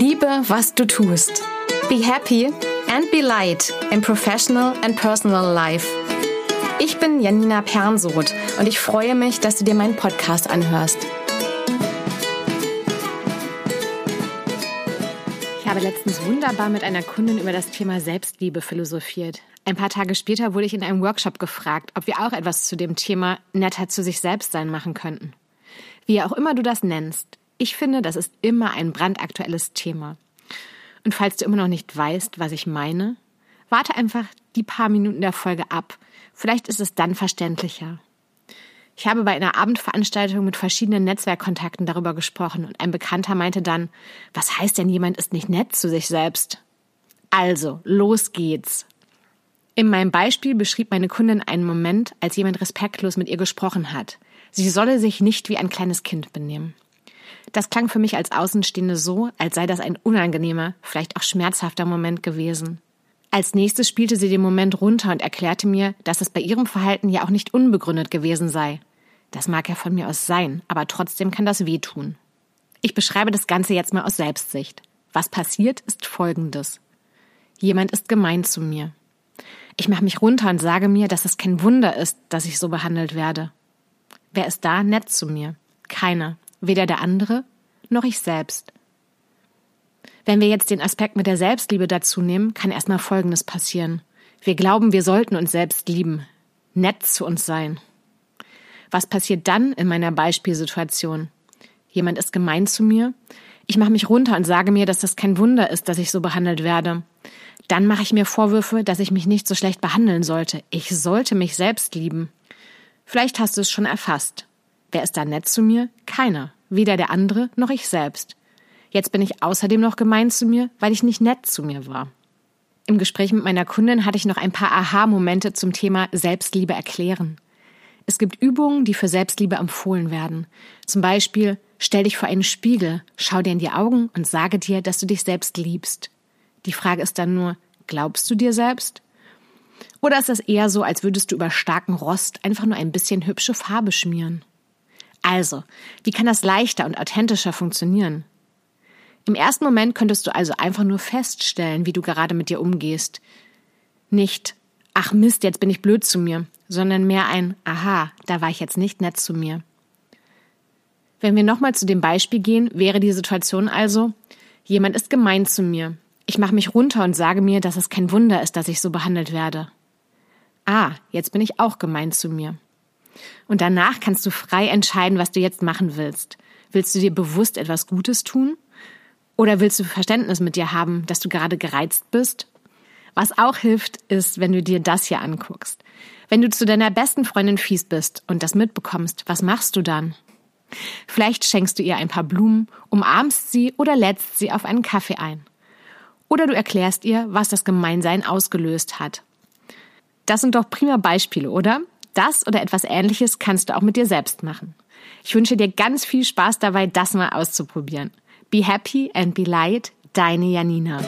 was du tust. Be happy and be light in professional and personal life. Ich bin Janina Pernsoth und ich freue mich, dass du dir meinen Podcast anhörst. Ich habe letztens wunderbar mit einer Kundin über das Thema Selbstliebe philosophiert. Ein paar Tage später wurde ich in einem Workshop gefragt, ob wir auch etwas zu dem Thema netter zu sich selbst sein machen könnten. Wie auch immer du das nennst, ich finde, das ist immer ein brandaktuelles Thema. Und falls du immer noch nicht weißt, was ich meine, warte einfach die paar Minuten der Folge ab. Vielleicht ist es dann verständlicher. Ich habe bei einer Abendveranstaltung mit verschiedenen Netzwerkkontakten darüber gesprochen und ein Bekannter meinte dann, was heißt denn jemand ist nicht nett zu sich selbst? Also, los geht's. In meinem Beispiel beschrieb meine Kundin einen Moment, als jemand respektlos mit ihr gesprochen hat. Sie solle sich nicht wie ein kleines Kind benehmen. Das klang für mich als Außenstehende so, als sei das ein unangenehmer, vielleicht auch schmerzhafter Moment gewesen. Als nächstes spielte sie den Moment runter und erklärte mir, dass es bei ihrem Verhalten ja auch nicht unbegründet gewesen sei. Das mag ja von mir aus sein, aber trotzdem kann das wehtun. Ich beschreibe das Ganze jetzt mal aus Selbstsicht. Was passiert, ist Folgendes. Jemand ist gemein zu mir. Ich mache mich runter und sage mir, dass es kein Wunder ist, dass ich so behandelt werde. Wer ist da nett zu mir? Keiner. Weder der andere noch ich selbst. Wenn wir jetzt den Aspekt mit der Selbstliebe dazu nehmen, kann erstmal Folgendes passieren. Wir glauben, wir sollten uns selbst lieben, nett zu uns sein. Was passiert dann in meiner Beispielsituation? Jemand ist gemein zu mir. Ich mache mich runter und sage mir, dass das kein Wunder ist, dass ich so behandelt werde. Dann mache ich mir Vorwürfe, dass ich mich nicht so schlecht behandeln sollte. Ich sollte mich selbst lieben. Vielleicht hast du es schon erfasst. Wer ist da nett zu mir? Keiner. Weder der andere noch ich selbst. Jetzt bin ich außerdem noch gemein zu mir, weil ich nicht nett zu mir war. Im Gespräch mit meiner Kundin hatte ich noch ein paar Aha-Momente zum Thema Selbstliebe erklären. Es gibt Übungen, die für Selbstliebe empfohlen werden. Zum Beispiel, stell dich vor einen Spiegel, schau dir in die Augen und sage dir, dass du dich selbst liebst. Die Frage ist dann nur, glaubst du dir selbst? Oder ist das eher so, als würdest du über starken Rost einfach nur ein bisschen hübsche Farbe schmieren? Also, wie kann das leichter und authentischer funktionieren? Im ersten Moment könntest du also einfach nur feststellen, wie du gerade mit dir umgehst. Nicht, ach Mist, jetzt bin ich blöd zu mir, sondern mehr ein, aha, da war ich jetzt nicht nett zu mir. Wenn wir nochmal zu dem Beispiel gehen, wäre die Situation also, jemand ist gemein zu mir. Ich mache mich runter und sage mir, dass es kein Wunder ist, dass ich so behandelt werde. Ah, jetzt bin ich auch gemein zu mir. Und danach kannst du frei entscheiden, was du jetzt machen willst. Willst du dir bewusst etwas Gutes tun? Oder willst du Verständnis mit dir haben, dass du gerade gereizt bist? Was auch hilft, ist, wenn du dir das hier anguckst. Wenn du zu deiner besten Freundin fies bist und das mitbekommst, was machst du dann? Vielleicht schenkst du ihr ein paar Blumen, umarmst sie oder lädst sie auf einen Kaffee ein. Oder du erklärst ihr, was das Gemeinsein ausgelöst hat. Das sind doch prima Beispiele, oder? Das oder etwas ähnliches kannst du auch mit dir selbst machen. Ich wünsche dir ganz viel Spaß dabei, das mal auszuprobieren. Be happy and be light, deine Janina.